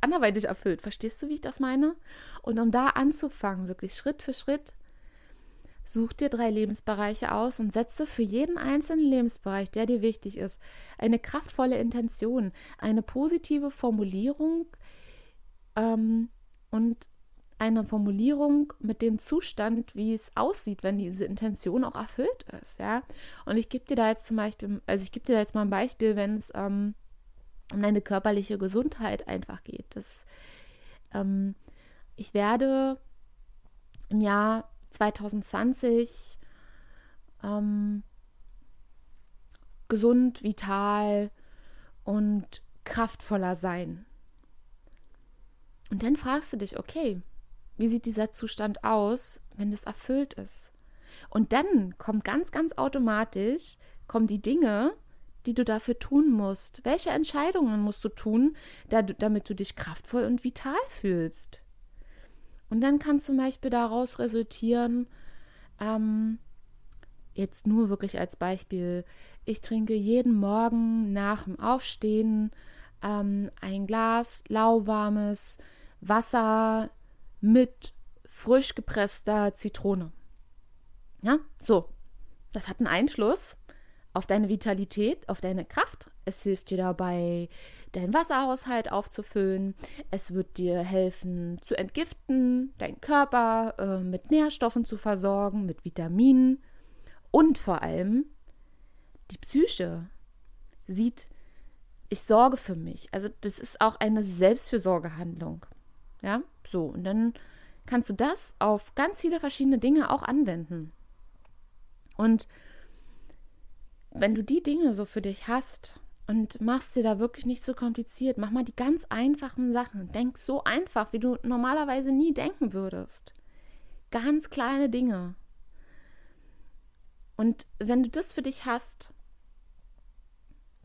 anderweitig erfüllt. Verstehst du, wie ich das meine? Und um da anzufangen, wirklich Schritt für Schritt, such dir drei Lebensbereiche aus und setze für jeden einzelnen Lebensbereich, der dir wichtig ist, eine kraftvolle Intention, eine positive Formulierung ähm, und eine Formulierung mit dem Zustand, wie es aussieht, wenn diese Intention auch erfüllt ist, ja. Und ich gebe dir da jetzt zum Beispiel, also ich gebe dir da jetzt mal ein Beispiel, wenn es ähm, um deine körperliche Gesundheit einfach geht. Das, ähm, ich werde im Jahr 2020 ähm, gesund, vital und kraftvoller sein. Und dann fragst du dich, okay, wie sieht dieser Zustand aus, wenn das erfüllt ist? Und dann kommt ganz, ganz automatisch, kommen die Dinge, die du dafür tun musst. Welche Entscheidungen musst du tun, damit du dich kraftvoll und vital fühlst? Und dann kann zum Beispiel daraus resultieren, ähm, jetzt nur wirklich als Beispiel, ich trinke jeden Morgen nach dem Aufstehen ähm, ein Glas lauwarmes Wasser mit frisch gepresster Zitrone. Ja, so. Das hat einen Einfluss auf deine Vitalität, auf deine Kraft. Es hilft dir dabei, deinen Wasserhaushalt aufzufüllen. Es wird dir helfen zu entgiften, deinen Körper äh, mit Nährstoffen zu versorgen, mit Vitaminen. Und vor allem die Psyche sieht, ich sorge für mich. Also das ist auch eine Selbstfürsorgehandlung. Ja, so. Und dann kannst du das auf ganz viele verschiedene Dinge auch anwenden. Und wenn du die Dinge so für dich hast und machst dir da wirklich nicht so kompliziert, mach mal die ganz einfachen Sachen. Denk so einfach, wie du normalerweise nie denken würdest. Ganz kleine Dinge. Und wenn du das für dich hast,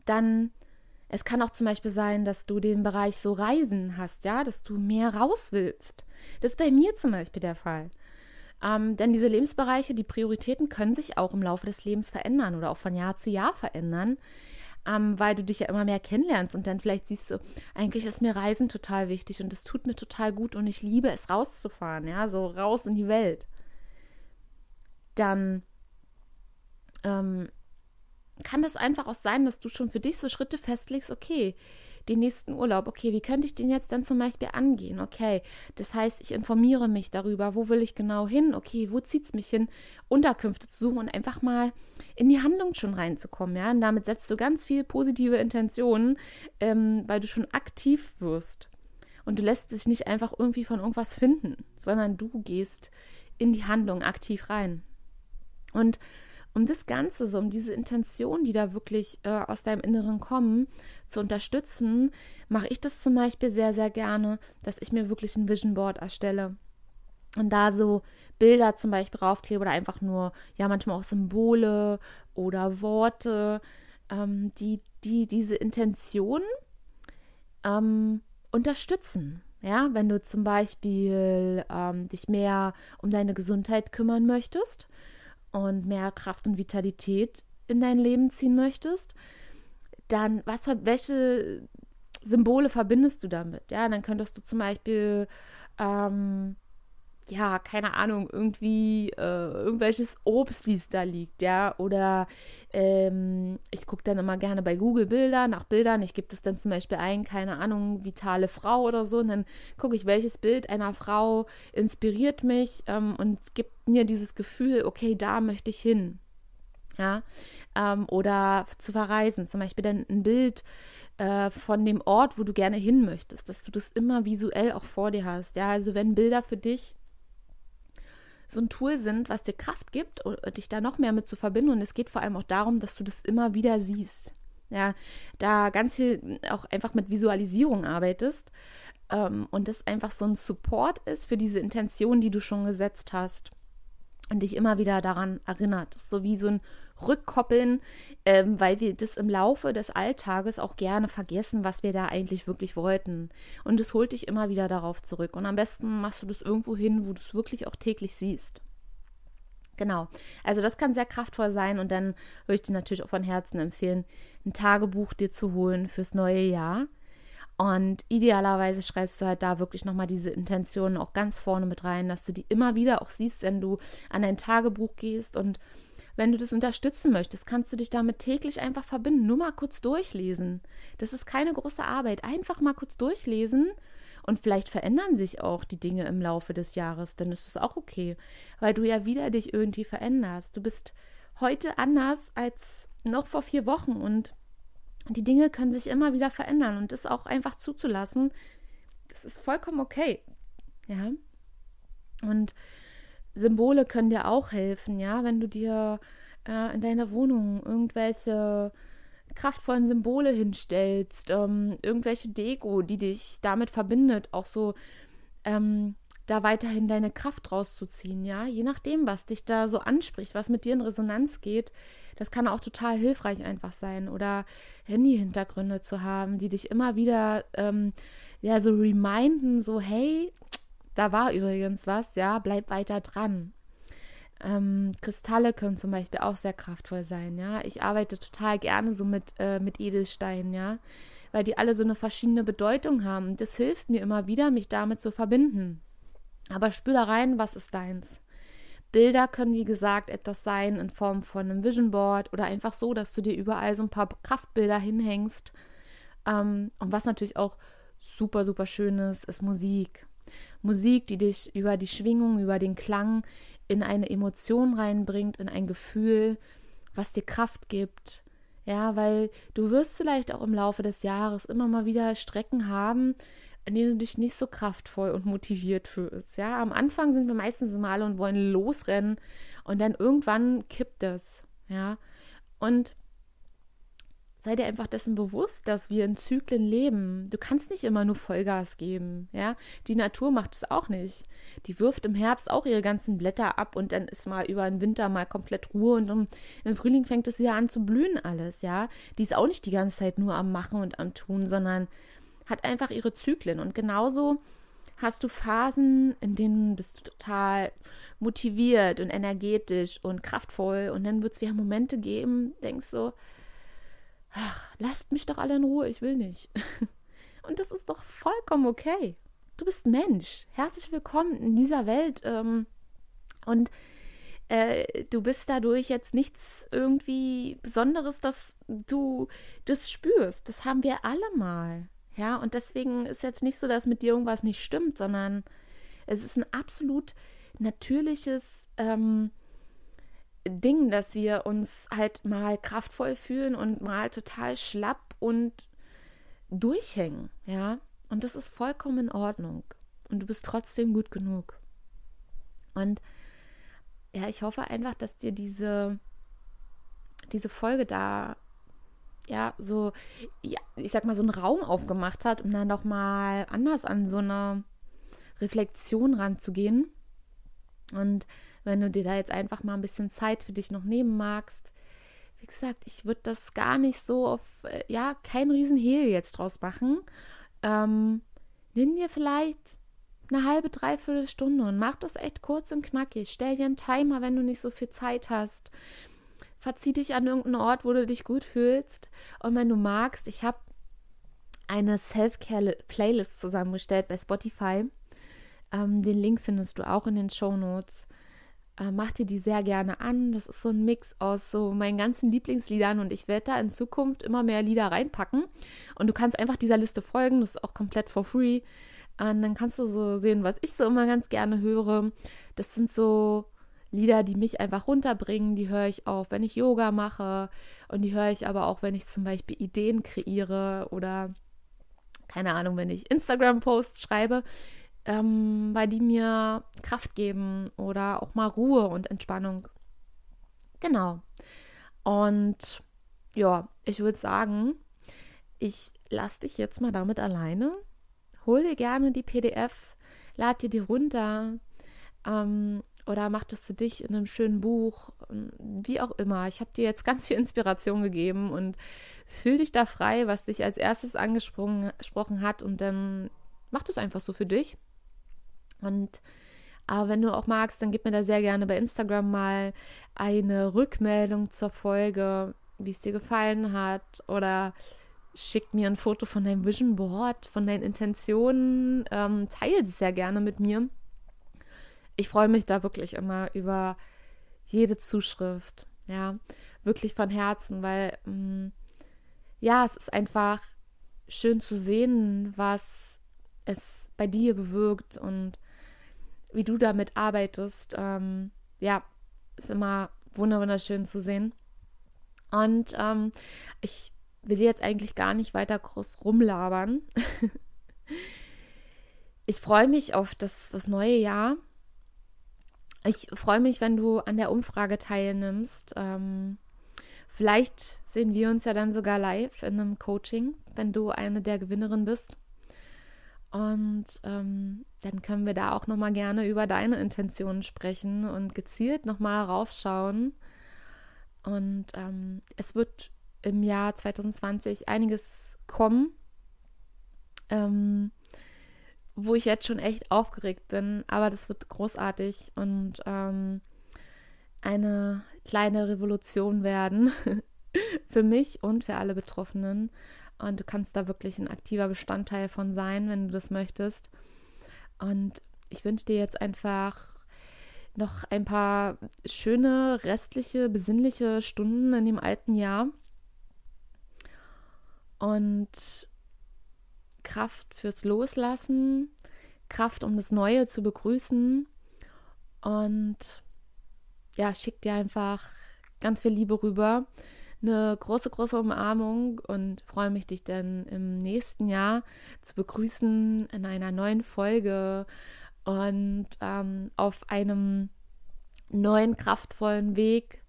dann, es kann auch zum Beispiel sein, dass du den Bereich so Reisen hast, ja, dass du mehr raus willst. Das ist bei mir zum Beispiel der Fall. Ähm, denn diese Lebensbereiche, die Prioritäten können sich auch im Laufe des Lebens verändern oder auch von Jahr zu Jahr verändern, ähm, weil du dich ja immer mehr kennenlernst und dann vielleicht siehst du, eigentlich ist mir Reisen total wichtig und es tut mir total gut und ich liebe es rauszufahren, ja, so raus in die Welt. Dann ähm, kann das einfach auch sein, dass du schon für dich so Schritte festlegst, okay, den nächsten Urlaub. Okay, wie könnte ich den jetzt dann zum Beispiel angehen? Okay, das heißt, ich informiere mich darüber, wo will ich genau hin? Okay, wo zieht es mich hin? Unterkünfte zu suchen und einfach mal in die Handlung schon reinzukommen. Ja, und damit setzt du ganz viel positive Intentionen, ähm, weil du schon aktiv wirst. Und du lässt dich nicht einfach irgendwie von irgendwas finden, sondern du gehst in die Handlung aktiv rein. Und um das Ganze, so um diese Intention, die da wirklich äh, aus deinem Inneren kommen, zu unterstützen, mache ich das zum Beispiel sehr, sehr gerne, dass ich mir wirklich ein Vision Board erstelle. Und da so Bilder zum Beispiel raufklebe oder einfach nur, ja, manchmal auch Symbole oder Worte, ähm, die, die diese Intention ähm, unterstützen. Ja, wenn du zum Beispiel ähm, dich mehr um deine Gesundheit kümmern möchtest und mehr Kraft und Vitalität in dein Leben ziehen möchtest, dann was, welche Symbole verbindest du damit? Ja, dann könntest du zum Beispiel ähm, ja, keine Ahnung, irgendwie äh, irgendwelches Obst, wie es da liegt, ja, oder ähm, ich gucke dann immer gerne bei Google Bilder nach Bildern, ich gebe das dann zum Beispiel ein, keine Ahnung, vitale Frau oder so, und dann gucke ich, welches Bild einer Frau inspiriert mich ähm, und gibt mir dieses Gefühl, okay, da möchte ich hin, ja, ähm, oder zu verreisen, zum Beispiel dann ein Bild äh, von dem Ort, wo du gerne hin möchtest, dass du das immer visuell auch vor dir hast, ja, also wenn Bilder für dich so ein Tool sind, was dir Kraft gibt, dich da noch mehr mit zu verbinden. Und es geht vor allem auch darum, dass du das immer wieder siehst. Ja, da ganz viel auch einfach mit Visualisierung arbeitest ähm, und das einfach so ein Support ist für diese Intention, die du schon gesetzt hast und dich immer wieder daran erinnert. Das ist so wie so ein Rückkoppeln, ähm, weil wir das im Laufe des Alltages auch gerne vergessen, was wir da eigentlich wirklich wollten. Und es holt dich immer wieder darauf zurück. Und am besten machst du das irgendwo hin, wo du es wirklich auch täglich siehst. Genau. Also das kann sehr kraftvoll sein und dann würde ich dir natürlich auch von Herzen empfehlen, ein Tagebuch dir zu holen fürs neue Jahr und idealerweise schreibst du halt da wirklich nochmal diese Intentionen auch ganz vorne mit rein, dass du die immer wieder auch siehst, wenn du an dein Tagebuch gehst. Und wenn du das unterstützen möchtest, kannst du dich damit täglich einfach verbinden. Nur mal kurz durchlesen. Das ist keine große Arbeit. Einfach mal kurz durchlesen. Und vielleicht verändern sich auch die Dinge im Laufe des Jahres. Dann ist es auch okay, weil du ja wieder dich irgendwie veränderst. Du bist heute anders als noch vor vier Wochen und die Dinge können sich immer wieder verändern und das auch einfach zuzulassen, das ist vollkommen okay. Ja. Und Symbole können dir auch helfen, ja, wenn du dir äh, in deiner Wohnung irgendwelche kraftvollen Symbole hinstellst, ähm, irgendwelche Deko, die dich damit verbindet, auch so ähm, da weiterhin deine Kraft rauszuziehen, ja, je nachdem, was dich da so anspricht, was mit dir in Resonanz geht, das kann auch total hilfreich einfach sein. Oder Handy-Hintergründe zu haben, die dich immer wieder ähm, ja so reminden, so hey, da war übrigens was, ja, bleib weiter dran. Ähm, Kristalle können zum Beispiel auch sehr kraftvoll sein, ja. Ich arbeite total gerne so mit, äh, mit Edelsteinen, ja, weil die alle so eine verschiedene Bedeutung haben. Das hilft mir immer wieder, mich damit zu verbinden. Aber spür da rein, was ist deins? Bilder können, wie gesagt, etwas sein in Form von einem Vision Board oder einfach so, dass du dir überall so ein paar Kraftbilder hinhängst. Ähm, und was natürlich auch super, super schön ist, ist Musik. Musik, die dich über die Schwingung, über den Klang in eine Emotion reinbringt, in ein Gefühl, was dir Kraft gibt. Ja, weil du wirst vielleicht auch im Laufe des Jahres immer mal wieder Strecken haben, in denen du dich nicht so kraftvoll und motiviert fühlst. Ja, am Anfang sind wir meistens immer alle und wollen losrennen und dann irgendwann kippt das. Ja, und sei dir einfach dessen bewusst, dass wir in Zyklen leben. Du kannst nicht immer nur Vollgas geben, ja. Die Natur macht es auch nicht. Die wirft im Herbst auch ihre ganzen Blätter ab und dann ist mal über den Winter mal komplett Ruhe und im Frühling fängt es wieder an zu blühen alles, ja. Die ist auch nicht die ganze Zeit nur am Machen und am Tun, sondern hat einfach ihre Zyklen. Und genauso hast du Phasen, in denen bist du total motiviert und energetisch und kraftvoll. Und dann wird es wieder Momente geben, denkst so, ach, lasst mich doch alle in Ruhe, ich will nicht. (laughs) Und das ist doch vollkommen okay. Du bist Mensch. Herzlich willkommen in dieser Welt. Ähm, und äh, du bist dadurch jetzt nichts irgendwie Besonderes, dass du das spürst. Das haben wir alle mal. Ja, und deswegen ist jetzt nicht so, dass mit dir irgendwas nicht stimmt, sondern es ist ein absolut natürliches ähm, Ding, dass wir uns halt mal kraftvoll fühlen und mal total schlapp und durchhängen, ja. Und das ist vollkommen in Ordnung. Und du bist trotzdem gut genug. Und ja, ich hoffe einfach, dass dir diese, diese Folge da ja, so, ja, ich sag mal, so einen Raum aufgemacht hat, um dann doch mal anders an so eine Reflexion ranzugehen. Und wenn du dir da jetzt einfach mal ein bisschen Zeit für dich noch nehmen magst, wie gesagt, ich würde das gar nicht so auf, äh, ja, kein Riesenhehl jetzt draus machen. Ähm, nimm dir vielleicht eine halbe, dreiviertel Stunde und mach das echt kurz und knackig. Stell dir einen Timer, wenn du nicht so viel Zeit hast verzieh dich an irgendeinen Ort, wo du dich gut fühlst. Und wenn du magst, ich habe eine Self-Care-Playlist zusammengestellt bei Spotify. Ähm, den Link findest du auch in den Show Notes. Äh, mach dir die sehr gerne an. Das ist so ein Mix aus so meinen ganzen Lieblingsliedern und ich werde da in Zukunft immer mehr Lieder reinpacken. Und du kannst einfach dieser Liste folgen. Das ist auch komplett for free. Und dann kannst du so sehen, was ich so immer ganz gerne höre. Das sind so Lieder, die mich einfach runterbringen, die höre ich auch, wenn ich Yoga mache und die höre ich aber auch, wenn ich zum Beispiel Ideen kreiere oder keine Ahnung, wenn ich Instagram-Posts schreibe, ähm, weil die mir Kraft geben oder auch mal Ruhe und Entspannung. Genau. Und ja, ich würde sagen, ich lasse dich jetzt mal damit alleine. Hol dir gerne die PDF, lad dir die runter. Ähm, oder mach das für dich in einem schönen Buch, wie auch immer. Ich habe dir jetzt ganz viel Inspiration gegeben und fühl dich da frei, was dich als erstes angesprochen hat und dann mach das einfach so für dich. Und aber wenn du auch magst, dann gib mir da sehr gerne bei Instagram mal eine Rückmeldung zur Folge, wie es dir gefallen hat. Oder schick mir ein Foto von deinem Vision Board, von deinen Intentionen, ähm, teile das sehr gerne mit mir. Ich freue mich da wirklich immer über jede Zuschrift, ja, wirklich von Herzen, weil mh, mm, ja, es ist einfach schön zu sehen, was es bei dir bewirkt und wie du damit arbeitest. Ähm, ja, ist immer wunderschön zu sehen. Und ähm, ich will jetzt eigentlich gar nicht weiter groß rumlabern. (laughs) ich freue mich auf das, das neue Jahr. Ich freue mich, wenn du an der Umfrage teilnimmst. Ähm, vielleicht sehen wir uns ja dann sogar live in einem Coaching, wenn du eine der Gewinnerinnen bist. Und ähm, dann können wir da auch nochmal gerne über deine Intentionen sprechen und gezielt nochmal raufschauen. Und ähm, es wird im Jahr 2020 einiges kommen. Ähm, wo ich jetzt schon echt aufgeregt bin, aber das wird großartig und ähm, eine kleine Revolution werden (laughs) für mich und für alle Betroffenen. Und du kannst da wirklich ein aktiver Bestandteil von sein, wenn du das möchtest. Und ich wünsche dir jetzt einfach noch ein paar schöne, restliche, besinnliche Stunden in dem alten Jahr. Und Kraft fürs Loslassen, Kraft, um das Neue zu begrüßen. Und ja, schick dir einfach ganz viel Liebe rüber. Eine große, große Umarmung und freue mich, dich dann im nächsten Jahr zu begrüßen in einer neuen Folge und ähm, auf einem neuen, kraftvollen Weg.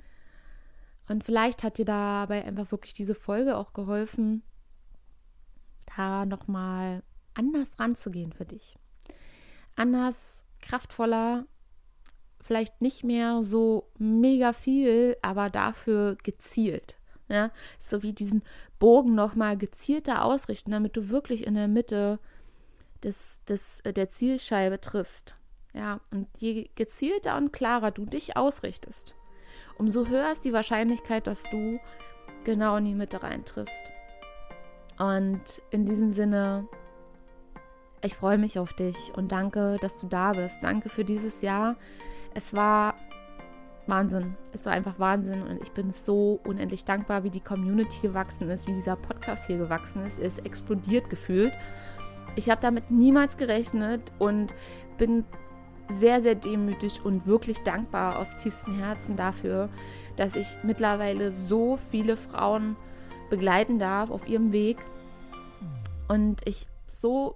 Und vielleicht hat dir dabei einfach wirklich diese Folge auch geholfen, da nochmal anders ranzugehen für dich. Anders, kraftvoller, vielleicht nicht mehr so mega viel, aber dafür gezielt. Ja, so wie diesen Bogen nochmal gezielter ausrichten, damit du wirklich in der Mitte des, des, der Zielscheibe triffst. Ja, und je gezielter und klarer du dich ausrichtest, umso höher ist die Wahrscheinlichkeit, dass du genau in die Mitte reintriffst. Und in diesem Sinne, ich freue mich auf dich und danke, dass du da bist. Danke für dieses Jahr. Es war Wahnsinn. Es war einfach Wahnsinn und ich bin so unendlich dankbar, wie die Community gewachsen ist, wie dieser Podcast hier gewachsen ist. Ist explodiert gefühlt. Ich habe damit niemals gerechnet und bin sehr, sehr demütig und wirklich dankbar aus tiefstem Herzen dafür, dass ich mittlerweile so viele Frauen begleiten darf auf ihrem Weg und ich so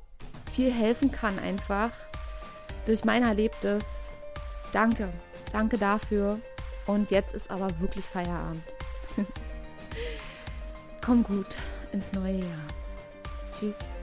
viel helfen kann einfach durch mein Erlebtes. Danke, danke dafür. Und jetzt ist aber wirklich Feierabend. (laughs) Komm gut ins neue Jahr. Tschüss.